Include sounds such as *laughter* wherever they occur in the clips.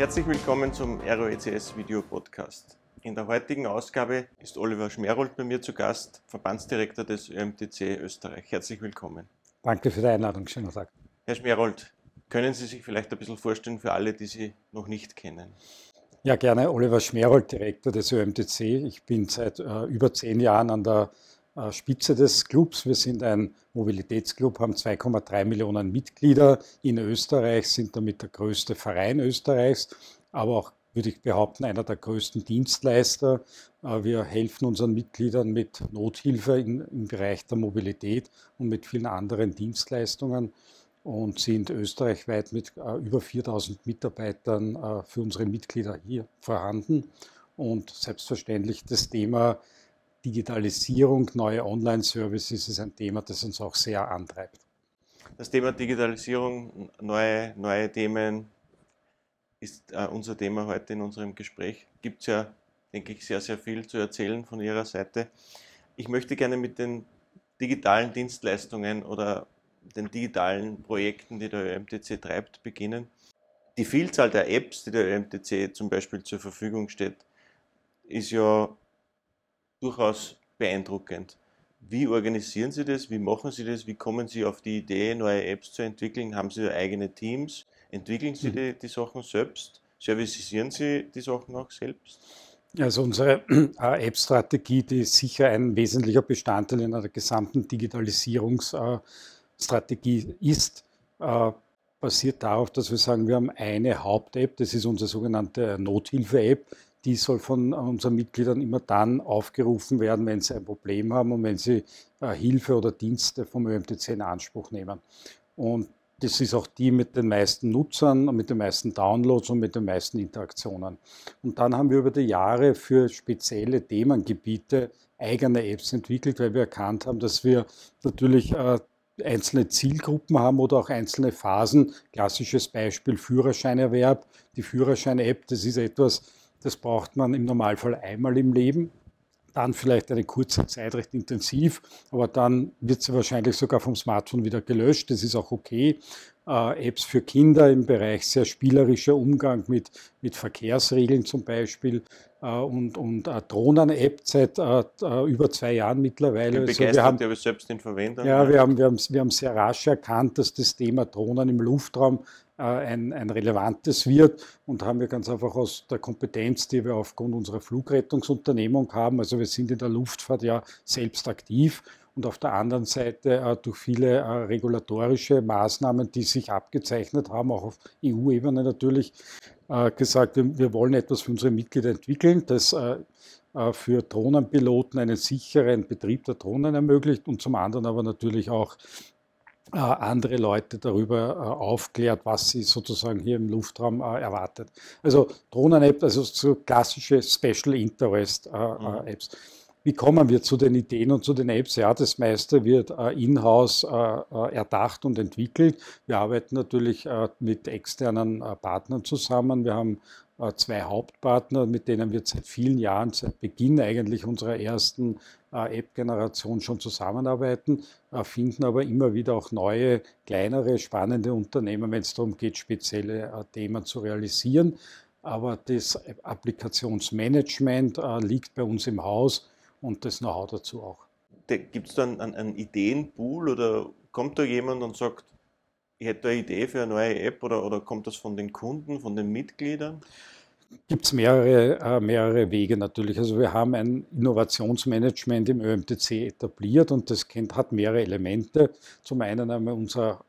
Herzlich willkommen zum ROECS Video Podcast. In der heutigen Ausgabe ist Oliver Schmerold bei mir zu Gast, Verbandsdirektor des ÖMTC Österreich. Herzlich willkommen. Danke für die Einladung. Schönen Tag. Herr Schmerold, können Sie sich vielleicht ein bisschen vorstellen für alle, die Sie noch nicht kennen? Ja, gerne. Oliver Schmerold, Direktor des ÖMTC. Ich bin seit äh, über zehn Jahren an der Spitze des Clubs. Wir sind ein Mobilitätsclub, haben 2,3 Millionen Mitglieder in Österreich, sind damit der größte Verein Österreichs, aber auch, würde ich behaupten, einer der größten Dienstleister. Äh, wir helfen unseren Mitgliedern mit Nothilfe im Bereich der Mobilität und mit vielen anderen Dienstleistungen und sind österreichweit mit äh, über 4000 Mitarbeitern für unsere Mitglieder hier vorhanden. Und selbstverständlich das Thema Digitalisierung, neue Online-Services ist ein Thema, das uns auch sehr antreibt. Das Thema Digitalisierung, neue, neue Themen ist äh, unser Thema heute in unserem Gespräch. Gibt es ja, denke ich, sehr, sehr viel zu erzählen von Ihrer Seite. Ich möchte gerne mit den digitalen Dienstleistungen oder den digitalen Projekten, die der ÖMTC treibt, beginnen. Die Vielzahl der Apps, die der ÖMTC zum Beispiel zur Verfügung steht, ist ja durchaus beeindruckend. Wie organisieren Sie das? Wie machen Sie das? Wie kommen Sie auf die Idee, neue Apps zu entwickeln? Haben Sie eigene Teams? Entwickeln Sie mhm. die, die Sachen selbst? Servicisieren Sie die Sachen auch selbst? Also unsere *clears throat* äh, App-Strategie, die ist sicher ein wesentlicher Bestandteil in einer gesamten Digitalisierungsstrategie ist, äh, basiert darauf, dass wir sagen, wir haben eine Haupt-App, das ist unsere sogenannte Nothilfe-App, die soll von unseren Mitgliedern immer dann aufgerufen werden, wenn sie ein Problem haben und wenn sie äh, Hilfe oder Dienste vom ÖMTC in Anspruch nehmen. Und das ist auch die mit den meisten Nutzern und mit den meisten Downloads und mit den meisten Interaktionen. Und dann haben wir über die Jahre für spezielle Themengebiete eigene Apps entwickelt, weil wir erkannt haben, dass wir natürlich äh, einzelne Zielgruppen haben oder auch einzelne Phasen. Klassisches Beispiel Führerscheinerwerb. Die Führerschein-App, das ist etwas, das braucht man im Normalfall einmal im Leben. Dann vielleicht eine kurze Zeit recht intensiv, aber dann wird sie wahrscheinlich sogar vom Smartphone wieder gelöscht. Das ist auch okay. Äh, Apps für Kinder im Bereich sehr spielerischer Umgang mit, mit Verkehrsregeln zum Beispiel äh, und, und äh, Drohnen-App seit äh, äh, über zwei Jahren mittlerweile. Ich bin also wir haben, ich selbst den Verwender. Ja, wir haben, wir, haben, wir haben sehr rasch erkannt, dass das Thema Drohnen im Luftraum ein, ein relevantes wird und haben wir ganz einfach aus der Kompetenz, die wir aufgrund unserer Flugrettungsunternehmung haben, also wir sind in der Luftfahrt ja selbst aktiv und auf der anderen Seite äh, durch viele äh, regulatorische Maßnahmen, die sich abgezeichnet haben, auch auf EU-Ebene natürlich, äh, gesagt, wir, wir, wollen etwas für unsere Mitglieder entwickeln, das äh, äh, für Drohnenpiloten einen sicheren Betrieb der Drohnen ermöglicht und zum anderen aber natürlich auch äh, andere Leute darüber äh, aufklärt, was sie sozusagen hier im Luftraum äh, erwartet. Also Drohnen-App, also so klassische Special Interest mhm. Apps. Wie kommen wir zu den Ideen und zu den Apps? Ja, das meiste wird in-house erdacht und entwickelt. Wir arbeiten natürlich mit externen Partnern zusammen. Wir haben äh, zwei Hauptpartner, mit denen wir seit vielen Jahren, seit Beginn eigentlich unserer ersten äh, App-Generation schon zusammenarbeiten, äh, finden aber immer wieder auch neue, kleinere, spannende Unternehmen, wenn es darum geht, spezielle Themen zu realisieren. Aber das Applikationsmanagement liegt bei uns im Haus und das Know-how dazu auch. Gibt es da einen, einen Ideenpool oder kommt da jemand und sagt, ich hätte eine Idee für eine neue App oder, oder kommt das von den Kunden, von den Mitgliedern? Gibt es mehrere, äh, mehrere Wege natürlich. Also wir haben ein Innovationsmanagement im ÖMTC etabliert und das kennt, hat mehrere Elemente. Zum einen haben wir unser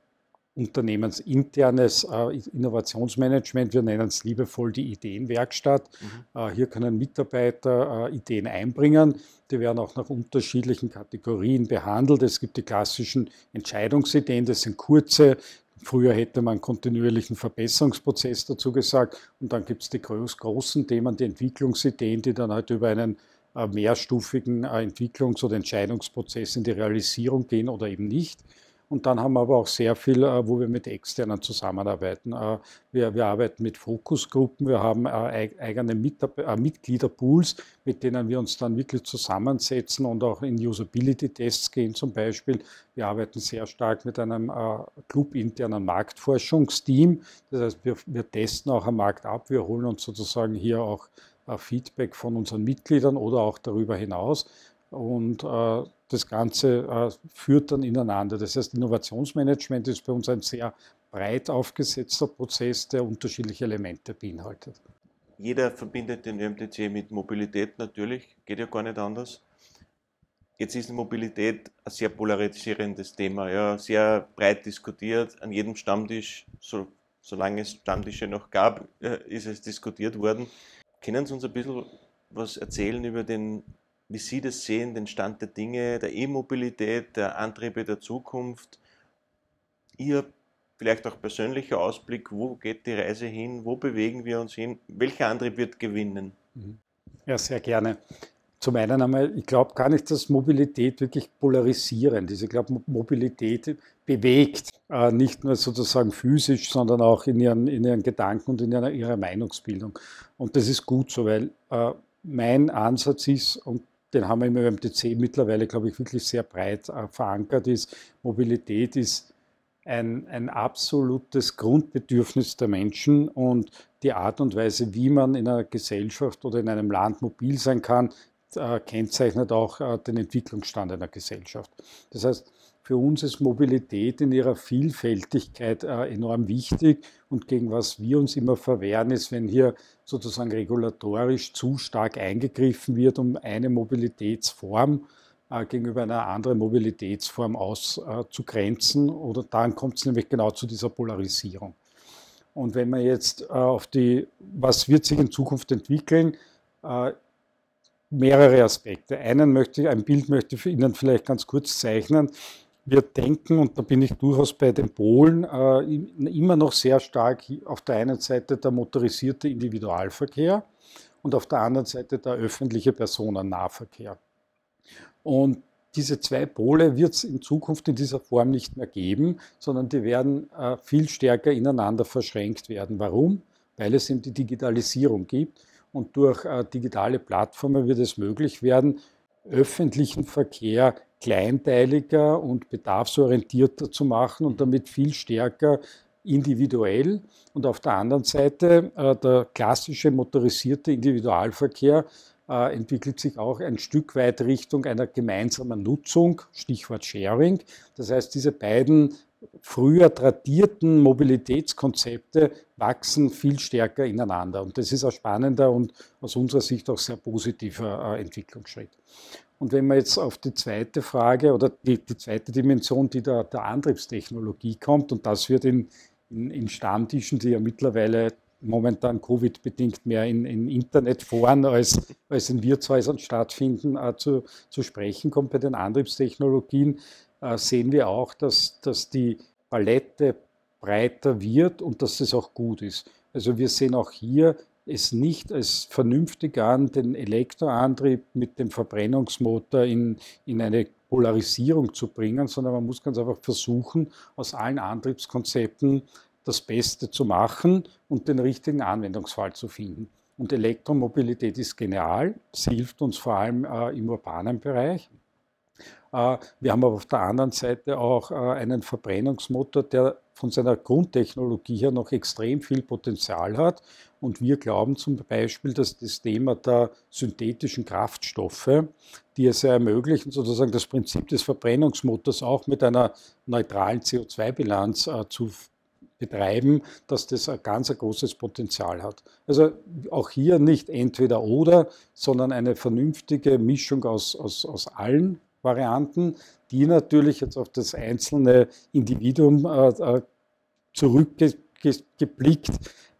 unternehmensinternes äh, Innovationsmanagement. Wir nennen es liebevoll die Ideenwerkstatt. Mhm. Äh, hier können Mitarbeiter äh, Ideen einbringen. Die werden auch nach unterschiedlichen Kategorien behandelt. Es gibt die klassischen Entscheidungsideen, das sind kurze, Früher hätte man kontinuierlichen Verbesserungsprozess dazu gesagt. Und dann gibt es die groß, großen Themen, die Entwicklungsideen, die dann halt über einen äh, mehrstufigen äh, Entwicklungs- oder Entscheidungsprozess in die Realisierung gehen oder eben nicht. Und dann haben wir aber auch sehr viel, äh, wo wir mit externen zusammenarbeiten. Äh, wir, wir arbeiten mit Fokusgruppen, wir haben äh, eigene Mitgliederpools, mit denen wir uns dann wirklich zusammensetzen und auch in Usability-Tests gehen zum Beispiel. Wir arbeiten sehr stark mit einem clubinternen Marktforschungsteam. Das heißt, wir, wir testen auch am Markt ab, wir holen uns sozusagen hier auch Feedback von unseren Mitgliedern oder auch darüber hinaus. Und äh, das Ganze äh, führt dann ineinander. Das heißt, Innovationsmanagement ist bei uns ein sehr breit aufgesetzter Prozess, der unterschiedliche Elemente beinhaltet. Jeder verbindet den ÖMTC mit Mobilität natürlich, geht ja gar nicht anders. Jetzt ist Mobilität ein sehr polarisierendes Thema, ja, sehr breit diskutiert. An jedem Stammtisch, so, solange es Stammtische noch gab, äh, ist es diskutiert worden. Können Sie uns ein bisschen was erzählen über den wie Sie das sehen, den Stand der Dinge, der E-Mobilität, der Antriebe der Zukunft. Ihr vielleicht auch persönlicher Ausblick, wo geht die Reise hin, wo bewegen wir uns hin, welcher Antrieb wird gewinnen? Mhm. Ja, sehr gerne. Zum einen einmal, ich glaube gar nicht, dass Mobilität wirklich polarisierend ist. Ich glaube, Mobilität bewegt, äh, nicht nur sozusagen physisch, sondern auch in ihren, in ihren Gedanken und in ihrer, ihrer Meinungsbildung. Und das ist gut so, weil äh, mein Ansatz ist, und den haben wir im ÖMTC mittlerweile, glaube ich, wirklich sehr breit äh, verankert ist. Mobilität ist ein, ein absolutes Grundbedürfnis der Menschen und die Art und Weise, wie man in einer Gesellschaft oder in einem Land mobil sein kann, äh, kennzeichnet auch äh, den Entwicklungsstand einer Gesellschaft. Das heißt, für uns ist Mobilität in ihrer Vielfältigkeit äh, enorm wichtig und gegen was wir uns immer verwehren, ist, wenn hier sozusagen regulatorisch zu stark eingegriffen wird, um eine Mobilitätsform äh, gegenüber einer anderen Mobilitätsform auszugrenzen. Äh, oder dann kommt es nämlich genau zu dieser Polarisierung. Und wenn man jetzt auf die, was wird sich in Zukunft entwickeln, mehrere Aspekte. Einen möchte, ein Bild möchte ich Ihnen vielleicht ganz kurz zeichnen wir denken, und da bin ich durchaus bei den Polen, äh, immer noch sehr stark auf der einen Seite der motorisierte Individualverkehr und auf der anderen Seite der öffentliche Personennahverkehr. Und diese zwei Pole wird es in Zukunft in dieser Form nicht mehr geben, sondern die werden äh, viel stärker ineinander verschränkt werden. Warum? Weil es eben die Digitalisierung gibt und durch äh, digitale Plattformen wird es möglich werden, öffentlichen Verkehr kleinteiliger und bedarfsorientierter zu machen und damit viel stärker individuell. Und auf der anderen Seite äh, der klassische motorisierte Individualverkehr äh, entwickelt sich auch ein Stück weit Richtung einer gemeinsamen Nutzung, Stichwort Sharing. Das heißt, diese beiden früher tradierten Mobilitätskonzepte wachsen viel stärker ineinander. Und das ist ein spannender und aus unserer Sicht auch sehr positiver äh, Entwicklungsschritt. Und wenn man jetzt auf die zweite Frage oder die, die zweite Dimension, die der, der Antriebstechnologie kommt, und das wird in, in, in Stammtischen, die ja mittlerweile momentan Covid-bedingt mehr in, in Internetforen als, als in Wirtshäusern stattfinden, äh, zu, zu sprechen kommt bei den Antriebstechnologien, äh, sehen wir auch, dass, dass die Palette breiter wird und dass es auch gut ist. Also wir sehen auch hier es nicht als vernünftig an, den Elektroantrieb mit dem Verbrennungsmotor in, in eine Polarisierung zu bringen, sondern man muss ganz einfach versuchen, aus allen Antriebskonzepten das Beste zu machen und den richtigen Anwendungsfall zu finden. Und Elektromobilität ist genial. Sie hilft uns vor allem äh, im urbanen Bereich. Äh, wir haben aber auf der anderen Seite auch äh, einen Verbrennungsmotor, der von seiner Grundtechnologie her noch extrem viel Potenzial hat. Und wir glauben zum Beispiel, dass das Thema der synthetischen Kraftstoffe, die es ermöglichen, sozusagen das Prinzip des Verbrennungsmotors auch mit einer neutralen CO2-Bilanz äh, zu betreiben, dass das ein ganz ein großes Potenzial hat. Also auch hier nicht entweder oder, sondern eine vernünftige Mischung aus, aus, aus allen Varianten, die natürlich jetzt auf das einzelne Individuum äh, äh zurückgeblickt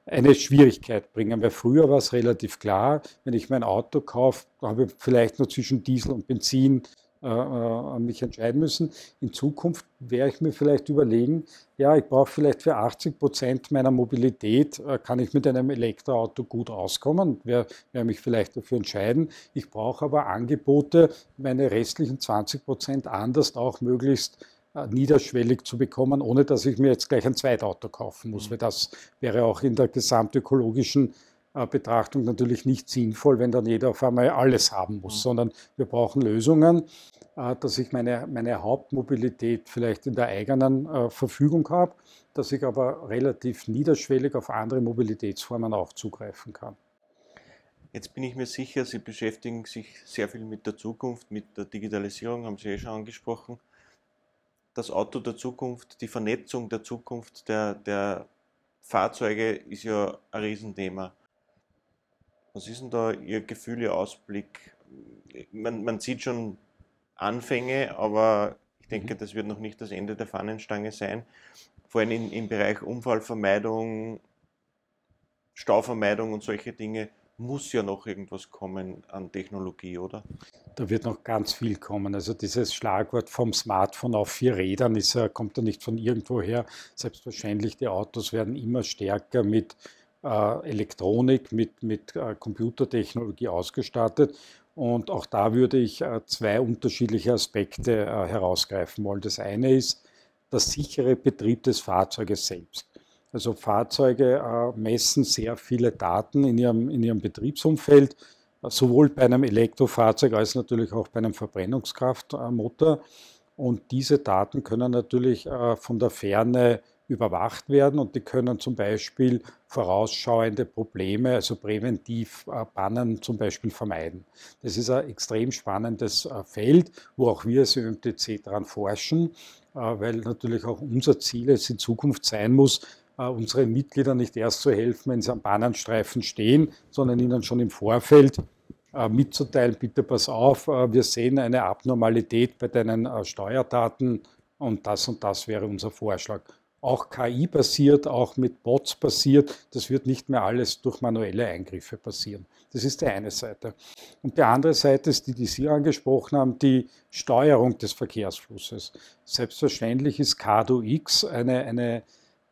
eine Schwierigkeit bringen. Weil früher war es relativ klar, wenn ich mein Auto kaufe, habe ich vielleicht nur zwischen Diesel und Benzin äh, äh, mich entscheiden müssen. In Zukunft werde ich mir vielleicht überlegen, ja, ich brauche vielleicht für 80 Prozent meiner Mobilität, äh, kann ich mit einem Elektroauto gut auskommen, werde, werde mich vielleicht dafür entscheiden. Ich brauche aber Angebote, meine restlichen 20 Prozent anders auch möglichst äh, niederschwellig zu bekommen, ohne dass ich mir jetzt gleich ein Zweitauto kaufen muss, weil das wäre auch in der gesamtökologischen Betrachtung natürlich nicht sinnvoll, wenn dann jeder auf einmal alles haben muss, mhm. sondern wir brauchen Lösungen, äh, dass ich meine, meine Hauptmobilität vielleicht in der eigenen äh, Verfügung habe, dass ich aber relativ niederschwellig auf andere Mobilitätsformen auch zugreifen kann. Jetzt bin ich mir sicher, Sie beschäftigen sich sehr viel mit der Zukunft, mit der Digitalisierung, haben Sie eh schon angesprochen. Das Auto der Zukunft, die Vernetzung der Zukunft der, der Fahrzeuge ist ja ein Riesenthema. Was ist denn da Ihr Gefühl, Ihr Ausblick? Man, man sieht schon Anfänge, aber ich denke, mhm. das wird noch nicht das Ende der Fahnenstange sein. Vor allem in, im Bereich Unfallvermeidung, Stauvermeidung und solche Dinge muss ja noch irgendwas kommen an Technologie, oder? Da wird noch ganz viel kommen. Also dieses Schlagwort vom Smartphone auf vier Rädern ist, kommt ja nicht von irgendwoher. Selbstverständlich, die Autos werden immer stärker mit Elektronik, mit, mit äh, Computertechnologie ausgestattet. Und auch da würde ich äh, zwei unterschiedliche Aspekte herausgreifen wollen. Das eine ist der sichere Betrieb des Fahrzeuges selbst. Also Fahrzeuge messen sehr viele Daten in ihrem, in ihrem Betriebsumfeld, sowohl bei einem Elektrofahrzeug als natürlich auch bei einem Verbrennungskraftmotor. Und diese Daten können natürlich von der Ferne überwacht werden und die können zum Beispiel vorausschauende Probleme, also präventiv äh, Bannen zum Beispiel vermeiden. Das ist ein extrem spannendes äh, Feld, wo auch wir als ÖMTC daran forschen, äh, weil natürlich auch unser Ziel es in Zukunft sein muss, unseren Mitgliedern nicht erst zu helfen, wenn sie am Bahnenstreifen stehen, sondern ihnen schon im Vorfeld mitzuteilen, bitte pass auf, wir sehen eine Abnormalität bei deinen Steuerdaten und das und das wäre unser Vorschlag auch KI-basiert, auch mit Bots basiert. Das wird nicht mehr alles durch manuelle Eingriffe passieren. Das ist die eine Seite. Und die andere Seite ist die, die Sie angesprochen haben, die Steuerung des Verkehrsflusses. Selbstverständlich ist CADO X eine, eine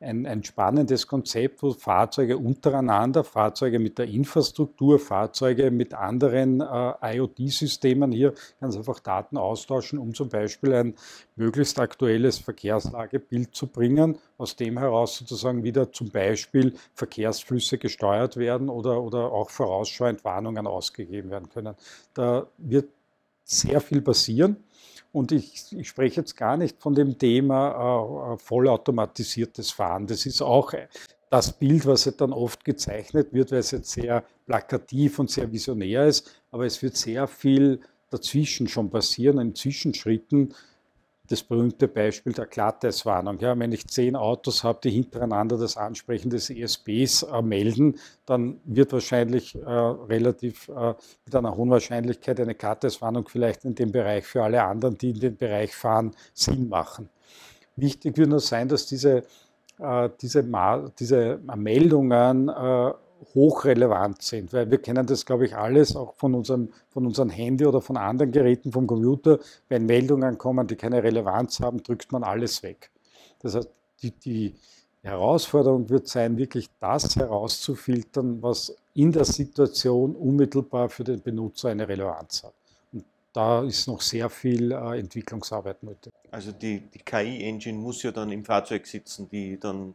ein, ein spannendes Konzept, wo Fahrzeuge untereinander, Fahrzeuge mit der Infrastruktur, Fahrzeuge mit anderen äh, IoT-Systemen hier ganz einfach Daten austauschen, um zum Beispiel ein möglichst aktuelles Verkehrslagebild zu bringen, aus dem heraus sozusagen wieder zum Beispiel Verkehrsflüsse gesteuert werden oder, oder auch vorausschauend Warnungen ausgegeben werden können. Da wird sehr viel passieren. Und ich, ich, spreche jetzt gar nicht von dem Thema äh, vollautomatisiertes Fahren. Das ist auch das Bild, was dann oft gezeichnet wird, weil es jetzt sehr plakativ und sehr visionär ist. Aber es wird sehr viel dazwischen schon passieren, in Zwischenschritten, das berühmte Beispiel der Glatteiswarnung. Ja, wenn ich zehn Autos habe, die hintereinander das Ansprechen des ESBs äh, melden, dann wird wahrscheinlich äh, relativ äh, mit einer hohen Wahrscheinlichkeit eine Glatteiswarnung vielleicht in dem Bereich für alle anderen, die in den Bereich fahren, Sinn machen. Wichtig wird nur sein, dass diese, äh, diese, diese Meldungen äh, hochrelevant sind, weil wir kennen das, glaube ich, alles auch von unserem, von unserem Handy oder von anderen Geräten vom Computer. Wenn Meldungen kommen, die keine Relevanz haben, drückt man alles weg. Das heißt, die, die Herausforderung wird sein, wirklich das herauszufiltern, was in der Situation unmittelbar für den Benutzer eine Relevanz hat. Und da ist noch sehr viel äh, Entwicklungsarbeit nötig. Also die, die KI-Engine muss ja dann im Fahrzeug sitzen, die dann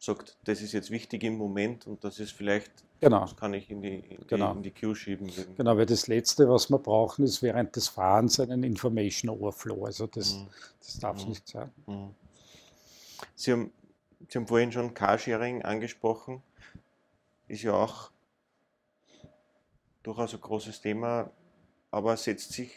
sagt, das ist jetzt wichtig im Moment und das ist vielleicht, genau. das kann ich in die, in, genau. die, in die Queue schieben. Genau, weil das Letzte, was wir brauchen, ist während des Fahrens einen Information Overflow. Also das, mhm. das darf es mhm. nicht sein. Mhm. Sie haben, Sie haben vorhin schon Carsharing angesprochen. Ist ja auch durchaus ein großes Thema, aber setzt sich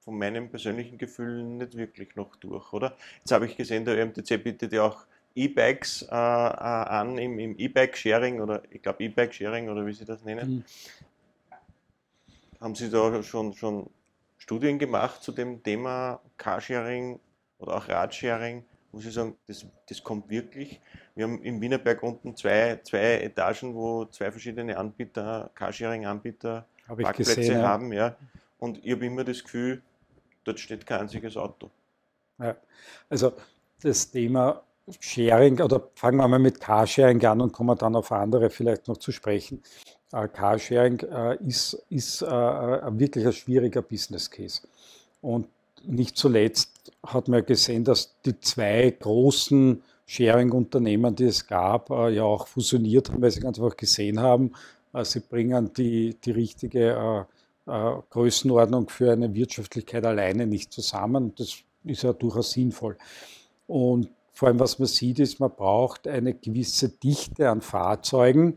von meinem persönlichen Gefühl nicht wirklich noch durch, oder? Jetzt habe ich gesehen, der ÖMTC bietet ja auch E-Bikes äh, äh, an im, im E-Bike-Sharing oder ich glaube E-Bike-Sharing oder wie Sie das nennen. Mhm. Haben Sie da schon, schon Studien gemacht zu dem Thema Carsharing oder auch Radsharing? Muss ich sagen, das, das kommt wirklich. Wir haben im Wienerberg unten zwei, zwei Etagen, wo zwei verschiedene Anbieter, Carsharing-Anbieter, Hab Parkplätze gesehen, haben. Ja. Und ich habe immer das Gefühl, dort steht kein einziges Auto. Ja. Also das Thema Sharing oder fangen wir mal mit Carsharing an und kommen dann auf andere vielleicht noch zu sprechen. Äh, Carsharing äh, ist, ist äh, wirklich ein schwieriger Business Case. Und nicht zuletzt hat man gesehen, dass die zwei großen Sharing-Unternehmen, die es gab, ja auch fusioniert haben, weil sie ganz einfach gesehen haben, sie bringen die, die richtige Größenordnung für eine Wirtschaftlichkeit alleine nicht zusammen. Das ist ja durchaus sinnvoll. Und vor allem, was man sieht, ist, man braucht eine gewisse Dichte an Fahrzeugen,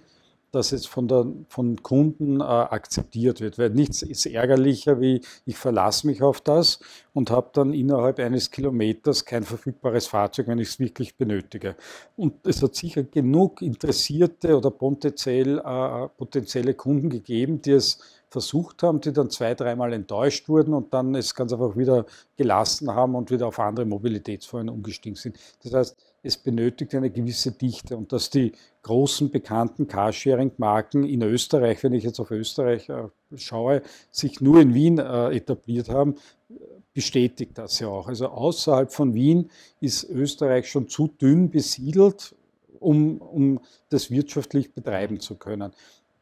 dass es von, der, von Kunden äh, akzeptiert wird. Weil nichts ist ärgerlicher, wie ich verlasse mich auf das und habe dann innerhalb eines Kilometers kein verfügbares Fahrzeug, wenn ich es wirklich benötige. Und es hat sicher genug interessierte oder potenziell, äh, potenzielle Kunden gegeben, die es versucht haben, die dann zwei, dreimal enttäuscht wurden und dann es ganz einfach wieder gelassen haben und wieder auf andere Mobilitätsformen umgestiegen sind. Das heißt, es benötigt eine gewisse Dichte und dass die großen bekannten Carsharing-Marken in Österreich, wenn ich jetzt auf Österreich äh, schaue, sich nur in Wien äh, etabliert haben, bestätigt das ja auch. Also außerhalb von Wien ist Österreich schon zu dünn besiedelt, um, um das wirtschaftlich betreiben zu können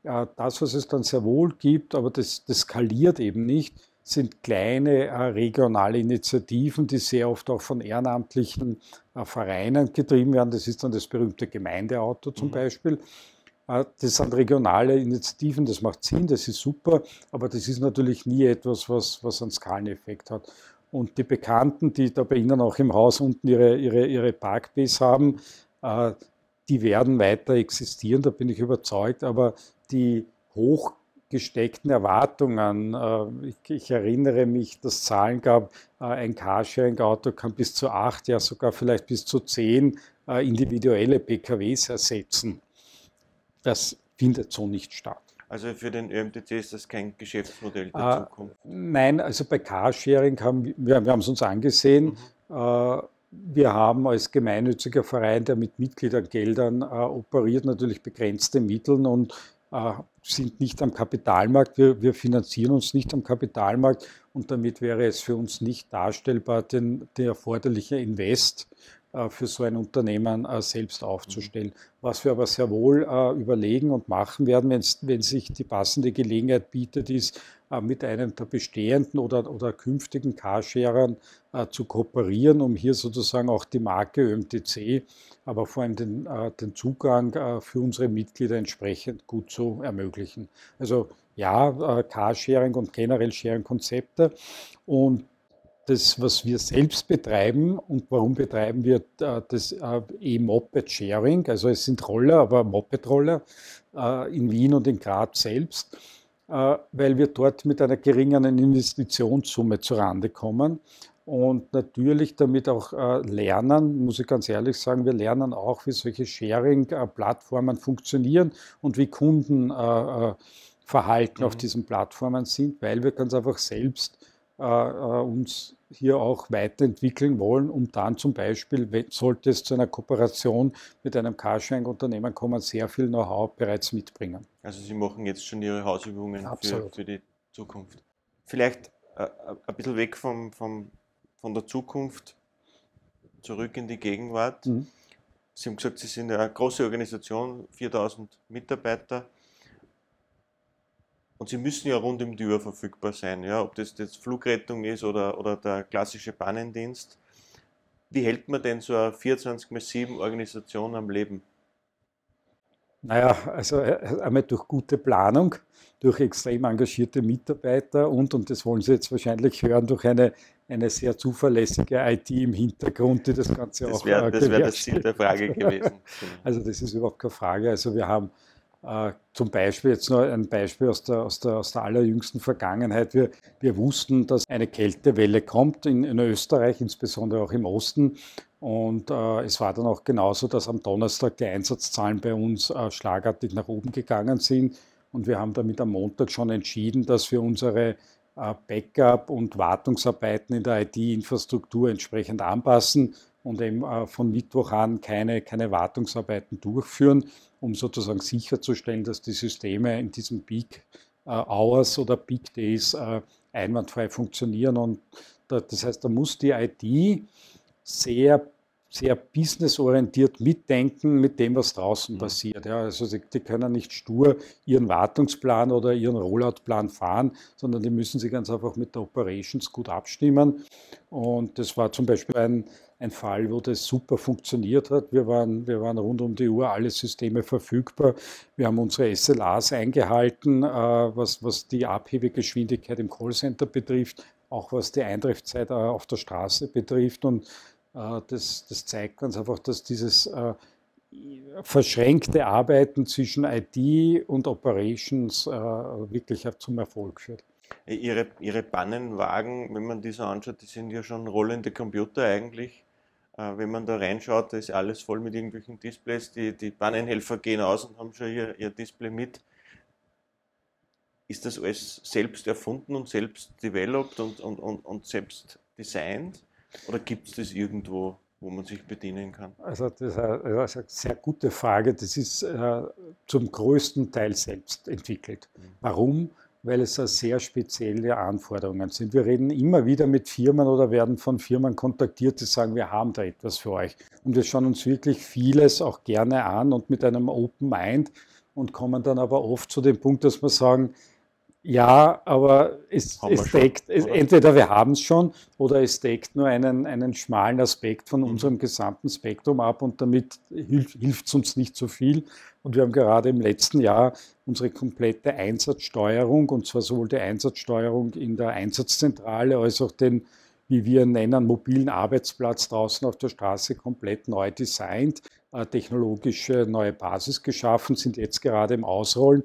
das, was es dann sehr wohl gibt, aber das, das skaliert eben nicht, sind kleine äh, regionale Initiativen, die sehr oft auch von ehrenamtlichen äh, Vereinen getrieben werden. Das ist dann das berühmte Gemeindeauto zum mhm. Beispiel. Äh, das sind regionale Initiativen, das macht Sinn, das ist super, aber das ist natürlich nie etwas, was, was einen Skaleneffekt hat. Und die Bekannten, die da bei Ihnen auch im Haus unten ihre, ihre, ihre Parkbase haben, die werden weiter existieren, da bin ich überzeugt, aber die hochgesteckten Erwartungen. Äh, ich, ich, erinnere mich, dass Zahlen gab, äh, ein Carsharing-Auto kann bis zu acht, ja sogar vielleicht bis zu zehn äh, individuelle PKWs ersetzen. Das findet so nicht statt. Also für den ÖMTC ist das kein Geschäftsmodell der Zukunft? Nein, also bei Carsharing haben wir, wir haben es uns angesehen. Mhm. Wir haben als gemeinnütziger Verein, der mit Mitgliedergeldern äh, operiert, natürlich begrenzte Mittel und äh, sind nicht am Kapitalmarkt. Wir, wir, finanzieren uns nicht am Kapitalmarkt und damit wäre es für uns nicht darstellbar, den, der erforderliche Invest äh, für so ein Unternehmen äh, selbst aufzustellen. Was wir aber sehr wohl überlegen und machen werden, wenn sich die passende Gelegenheit bietet, ist, mit einem der bestehenden oder, oder künftigen Carsharern zu kooperieren, um hier sozusagen auch die Marke ÖMTC aber vor allem den, äh, den Zugang äh, für unsere Mitglieder entsprechend gut zu ermöglichen. Also ja, äh, Carsharing und generell Sharing-Konzepte. Und das, was wir selbst betreiben und warum betreiben wir das E-Moped-Sharing, also es sind Roller, aber Moped-Roller in Wien und in Graz selbst, weil wir dort mit einer geringeren Investitionssumme zurande kommen und natürlich damit auch äh, lernen, muss ich ganz ehrlich sagen, wir lernen auch, wie solche Sharing-Plattformen funktionieren und wie Kundenverhalten äh, mhm. auf diesen Plattformen sind, weil wir ganz einfach selbst äh, uns hier auch weiterentwickeln wollen, um dann zum Beispiel, sollte es zu einer Kooperation mit einem Carsharing-Unternehmen kommen, sehr viel Know-how bereits mitbringen. Also Sie machen jetzt schon Ihre Hausübungen für, für, die Zukunft. Vielleicht äh, ein bisschen weg vom, vom von der Zukunft zurück in die Gegenwart. Mhm. Sie haben gesagt, Sie sind eine große Organisation, 4000 Mitarbeiter. Und sie müssen ja rund um die Uhr verfügbar sein, ja, ob das jetzt Flugrettung ist oder, oder der klassische Bahnendienst. Wie hält man denn so eine 24 x 7 Organisation am Leben? Naja, also äh, einmal durch gute Planung, durch extrem engagierte Mitarbeiter und, und das wollen Sie jetzt wahrscheinlich hören, durch eine, eine sehr zuverlässige IT im Hintergrund, die das Ganze das auch wär, äh, Das wäre das Ziel der Frage gewesen. *laughs* Also das ist überhaupt keine Frage. Also wir haben zum Beispiel jetzt nur ein Beispiel aus der, aus der, aus der allerjüngsten Vergangenheit. Wir, wir wussten, dass eine Kältewelle kommt in, in Österreich, insbesondere auch im Osten. Und äh, es war dann auch genauso, dass am Donnerstag die Einsatzzahlen bei uns äh, schlagartig nach oben gegangen sind. Und wir haben damit am Montag schon entschieden, dass wir unsere äh, Backup- und Wartungsarbeiten in der IT-Infrastruktur entsprechend anpassen und eben äh, von Mittwoch an keine, keine Wartungsarbeiten durchführen, um sozusagen sicherzustellen, dass die Systeme in diesen Peak äh, Hours oder Peak Days einwandfrei funktionieren. Und das heißt, da muss die IT sehr sehr businessorientiert mitdenken mit dem, was draußen mhm. passiert. Ja, also sie, die können nicht stur ihren Wartungsplan oder ihren Rolloutplan fahren, sondern die müssen sich ganz einfach mit der Operations gut abstimmen. Und das war zum Beispiel ein, ein Fall, wo das super funktioniert hat. Wir waren, wir waren rund um die Uhr alle Systeme verfügbar. Wir haben unsere SLAs eingehalten, äh, was, was die Abhebegeschwindigkeit im Callcenter betrifft, auch was die Eintreffzeit äh, auf der Straße betrifft. Und äh, das, das, zeigt ganz einfach, dass dieses äh, verschränkte Arbeiten zwischen IT und Operations äh, wirklich zum Erfolg führt. Ihre, Ihre Pannenwagen, wenn man die so anschaut, die sind ja schon rollende Computer eigentlich. Wenn man da reinschaut, ist alles voll mit irgendwelchen Displays. Die, die Pannenhelfer gehen aus und haben schon ihr, ihr Display mit. Ist das alles selbst erfunden und selbst developed und, und, und, und selbst designt? Oder gibt es das irgendwo, wo man sich bedienen kann? Also das ist eine, sehr gute Frage. Das ist äh, zum größten Teil selbst entwickelt. Mhm. Warum? Weil es sehr spezielle Anforderungen sind. Wir reden immer wieder mit Firmen oder werden von Firmen kontaktiert, die sagen, wir haben da etwas für euch. Und wir schauen uns wirklich vieles auch gerne an und mit einem Open Mind und kommen dann aber oft zu dem Punkt, dass wir sagen, ja, aber es, es deckt, schon, entweder wir haben es schon oder es deckt nur einen, einen schmalen Aspekt von mhm. unserem gesamten Spektrum ab und damit hilft es uns nicht so viel. Und wir haben gerade im letzten Jahr unsere komplette Einsatzsteuerung, und zwar sowohl die Einsatzsteuerung in der Einsatzzentrale als auch den, wie wir nennen, mobilen Arbeitsplatz draußen auf der Straße komplett neu designt, äh, technologische neue Basis geschaffen, sind jetzt gerade im Ausrollen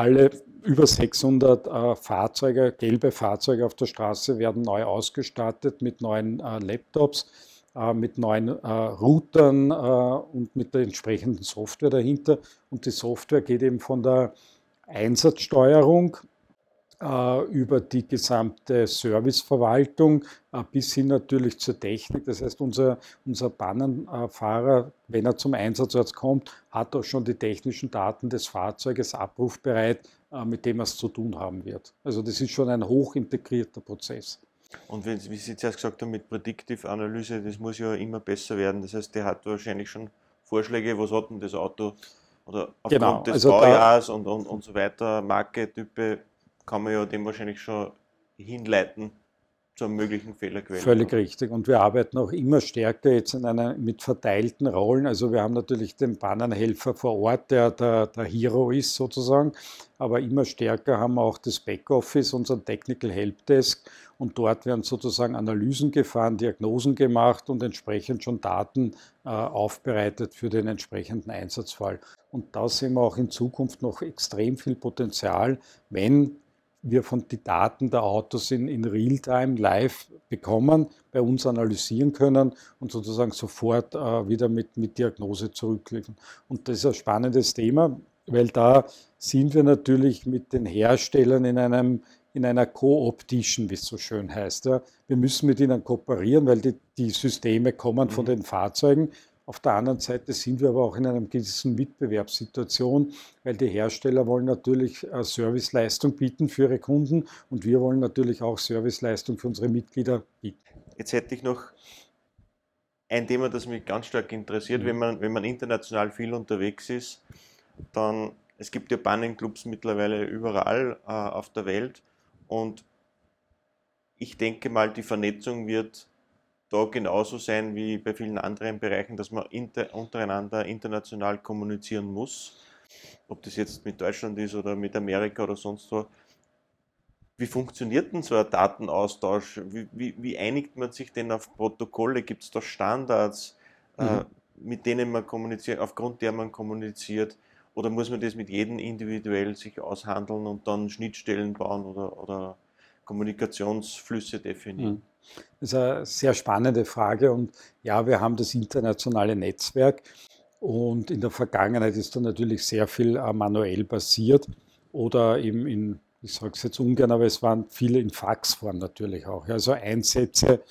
alle über 600 äh, Fahrzeuge, gelbe Fahrzeuge auf der Straße werden neu ausgestattet mit neuen äh, Laptops, äh, mit neuen äh, Routern äh, und mit der entsprechenden Software dahinter. Und die Software geht eben von der Einsatzsteuerung äh, über die gesamte Serviceverwaltung bis hin natürlich zur Technik. Das heißt, unser, unser Bannenfahrer, wenn er zum Einsatzort kommt, hat auch schon die technischen Daten des Fahrzeuges abrufbereit, mit dem er es zu tun haben wird. Also das ist schon ein hochintegrierter Prozess. Und wie, wie Sie zuerst gesagt haben, mit Predictive Analyse, das muss ja immer besser werden. Das heißt, der hat wahrscheinlich schon Vorschläge, was hat denn das Auto oder aufgrund genau, des also Baujahrs und, und, und so weiter, Marke, Type, kann man ja dem wahrscheinlich schon hinleiten zur möglichen Fehlerquelle. Völlig richtig. Und wir arbeiten auch immer stärker jetzt in einer, mit verteilten Rollen. Also wir haben natürlich den Bannernhelfer vor Ort, der der, der Hero ist sozusagen, aber immer stärker haben wir auch das Backoffice, unseren Technical Helpdesk und dort werden sozusagen Analysen gefahren, Diagnosen gemacht und entsprechend schon Daten äh, aufbereitet für den entsprechenden Einsatzfall. Und da sehen wir auch in Zukunft noch extrem viel Potenzial, wenn wir von die Daten der Autos in, in Realtime live bekommen, bei uns analysieren können und sozusagen sofort äh, wieder mit, mit Diagnose zurückliefern. Und das ist ein spannendes Thema, weil da sind wir natürlich mit den Herstellern in einem in einer Co-Optition, wie es so schön heißt. Ja. Wir müssen mit ihnen kooperieren, weil die, die Systeme kommen von mhm. den Fahrzeugen auf der anderen Seite sind wir aber auch in einer gewissen Wettbewerbssituation, weil die Hersteller wollen natürlich äh, Serviceleistung bieten für ihre Kunden und wir wollen natürlich auch Serviceleistung für unsere Mitglieder bieten. Jetzt hätte ich noch ein Thema, das mich ganz stark interessiert, mhm. wenn, man, wenn man international viel unterwegs ist, dann, es gibt ja Bannenclubs mittlerweile überall äh, auf der Welt und ich denke mal, die Vernetzung wird da genauso sein wie bei vielen anderen Bereichen, dass man inter, untereinander international kommunizieren muss. Ob das jetzt mit Deutschland ist oder mit Amerika oder sonst wo. Wie funktioniert denn so ein Datenaustausch? Wie, wie, wie einigt man sich denn auf Protokolle? Gibt es da Standards, äh, mhm. äh, mit denen man kommuniziert, aufgrund der man kommuniziert? Oder muss man das mit jedem individuell sich aushandeln und dann Schnittstellen bauen oder, oder Kommunikationsflüsse definieren? Mhm. Das ist eine sehr spannende Frage und ja, wir haben das internationale Netzwerk und in der Vergangenheit ist da natürlich sehr viel äh, manuell passiert oder eben in, ich sage es jetzt ungern, aber es waren viele in Faxform natürlich auch. Also Einsätze,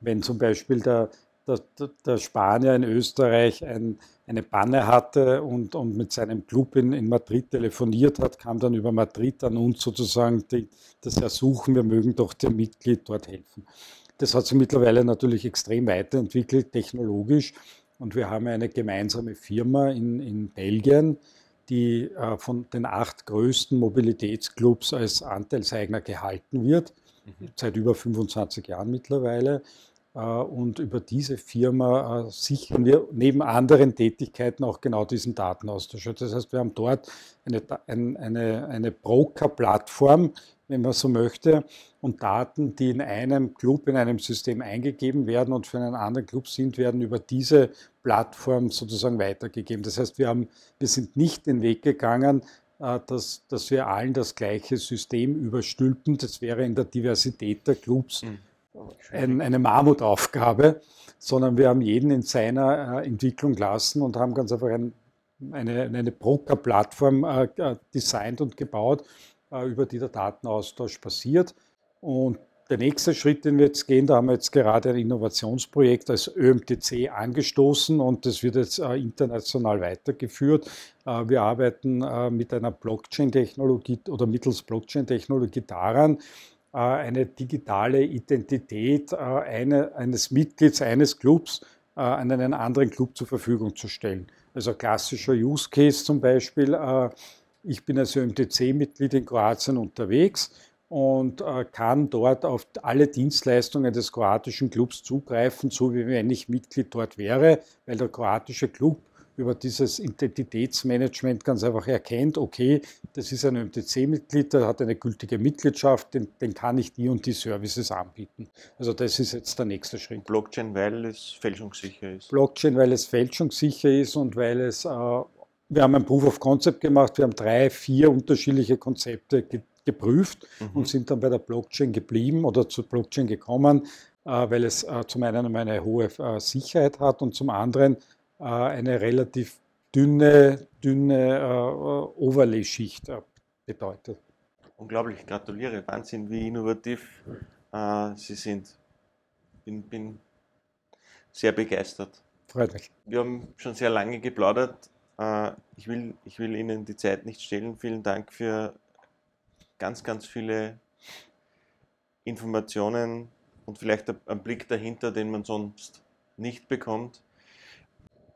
wenn zum Beispiel der, der, der Spanier in Österreich ein, eine Panne hatte und, und mit seinem Club in, in Madrid telefoniert hat, kam dann über Madrid an uns sozusagen die, das Ersuchen, wir mögen doch dem Mitglied dort helfen. das hat sich mittlerweile natürlich extrem weiterentwickelt, technologisch. Und wir haben eine gemeinsame Firma in, in Belgien, die äh, von den acht größten Mobilitätsclubs als Anteilseigner gehalten wird, mhm. seit über 25 Jahren mittlerweile. Äh, und über diese Firma äh, sichern wir neben anderen Tätigkeiten auch genau diesen Datenaustausch. Das heißt, wir haben dort eine, eine, eine Broker-Plattform, wenn man so möchte, und Daten, die in einem Club, in einem System eingegeben werden und für einen anderen Club sind, werden über diese Plattform sozusagen weitergegeben. Das heißt, wir, haben, wir sind nicht den Weg gegangen, äh, dass, dass wir allen das gleiche System überstülpen. Das wäre in der Diversität der Clubs mhm. Ein, eine Mammutaufgabe, sondern wir haben jeden in seiner äh, Entwicklung lassen und haben ganz einfach ein, eine, eine Broker-Plattform äh, designt und gebaut, über die der Datenaustausch passiert. Und der nächste Schritt, den wir jetzt gehen, da haben wir jetzt gerade ein Innovationsprojekt als ÖMTC angestoßen und das wird jetzt äh, international weitergeführt. Äh, wir arbeiten äh, mit einer Blockchain-Technologie oder mittels Blockchain-Technologie daran, äh, eine digitale Identität äh, eine, eines Mitglieds eines Clubs äh, an einen anderen Club zur Verfügung zu stellen. Also klassischer Use Case zum Beispiel, ich bin als ÖMTC-Mitglied in Kroatien unterwegs und äh, kann dort auf alle Dienstleistungen des kroatischen Clubs zugreifen, so wie wenn ich Mitglied dort wäre, weil der kroatische Club über dieses Identitätsmanagement ganz einfach erkennt, okay, das ist ein MTC-Mitglied, der hat eine gültige Mitgliedschaft, den, den, kann ich die und die Services anbieten. Also das ist jetzt der nächste Schritt. Blockchain, weil es fälschungssicher ist. Blockchain, weil es fälschungssicher ist und weil es, äh, wir haben ein Proof of Concept gemacht, wir haben drei, vier unterschiedliche Konzepte geprüft mhm. und sind dann bei der Blockchain geblieben oder zur Blockchain gekommen, äh, weil es äh, zum einen eine hohe äh, Sicherheit hat und zum anderen eine relativ dünne, dünne Overlay-Schicht bedeutet. Unglaublich, gratuliere, Wahnsinn, wie innovativ Sie sind. Bin, bin sehr begeistert. Freut mich. Wir haben schon sehr lange geplaudert. Ich will, ich will Ihnen die Zeit nicht stellen. Vielen Dank für ganz, ganz viele Informationen und vielleicht einen Blick dahinter, den man sonst nicht bekommt.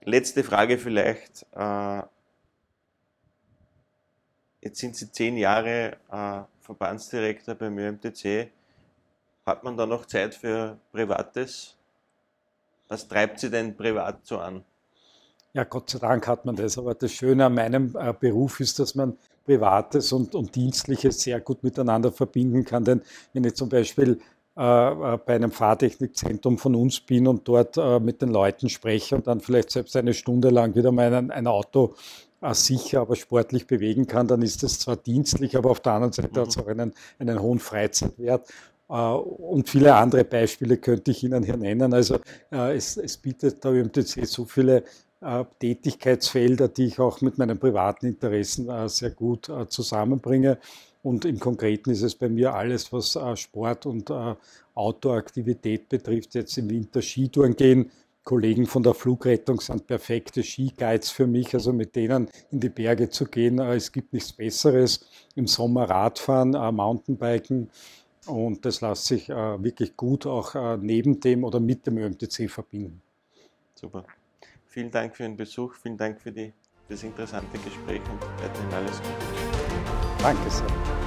Letzte Frage vielleicht. Äh, jetzt sind Sie zehn Jahre äh, Verbandsdirektor beim ÖMTC. Hat man da noch Zeit für Privates? Was treibt Sie denn privat so an? Ja, Gott sei Dank hat man das. Aber das Schöne an meinem äh, Beruf ist, dass man Privates und, und Dienstliches sehr gut miteinander verbinden kann. Denn wenn ich zum Beispiel bei einem Fahrtechnikzentrum von uns bin und dort äh, mit den Leuten spreche und dann vielleicht selbst eine Stunde lang wieder mal ein, ein Auto äh, sicher, aber sportlich bewegen kann, dann ist das zwar dienstlich, aber auf der anderen Seite mhm. hat es auch einen, einen hohen Freizeitwert. Äh, und viele andere Beispiele könnte ich Ihnen hier nennen. Also äh, es, es bietet der ÖMTC so viele äh, Tätigkeitsfelder, die ich auch mit meinen privaten Interessen äh, sehr gut äh, zusammenbringe. Und im Konkreten ist es bei mir alles, was Sport und Outdoor-Aktivität betrifft. Jetzt im Winter Skitouren gehen. Kollegen von der Flugrettung sind perfekte Skiguides für mich, also mit denen in die Berge zu gehen. Es gibt nichts Besseres. Im Sommer Radfahren, Mountainbiken. Und das lässt sich wirklich gut auch neben dem oder mit dem ÖMTC verbinden. Super. Vielen Dank für den Besuch, vielen Dank für die, das interessante Gespräch und weiterhin alles Gute. Danke sehr.